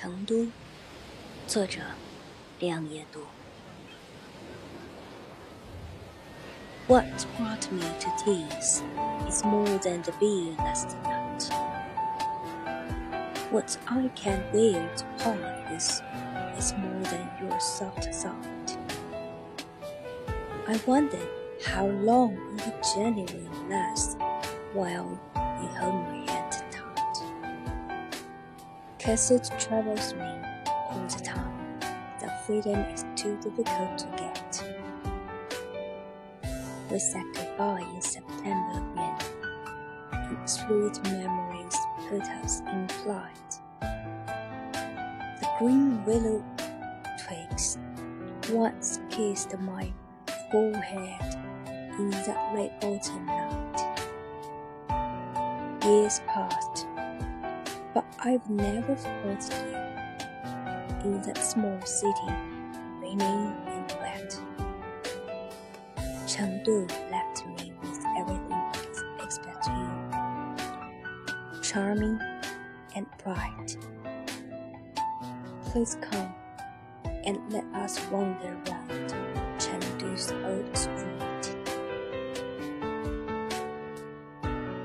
成都，作者亮夜读。What brought me to tears is more than the beer last night. What I can bear to part with is more than your soft thought. I wondered how long the journey will last while you hold my hand tight. It troubles me all the time The freedom is too difficult to get. We said goodbye in September again, and sweet memories put us in flight. The green willow twigs once kissed my forehead in that late autumn night. Years passed, but I've never forgotten you in that small city, raining and wet. Chengdu left me with everything except you, charming and bright. Please come and let us wander round Chengdu's old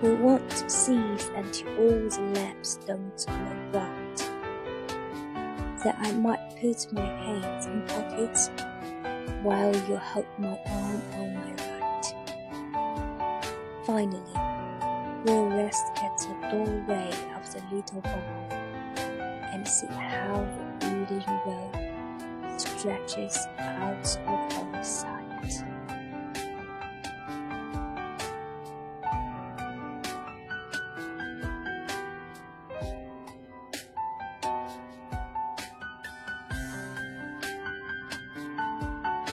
We won't cease until all the lamps don't glow bright. That I might put my hands in pockets while you hold my arm on my right. Finally, we'll rest at the doorway of the little bar and see how the Yulin road stretches out of our sight.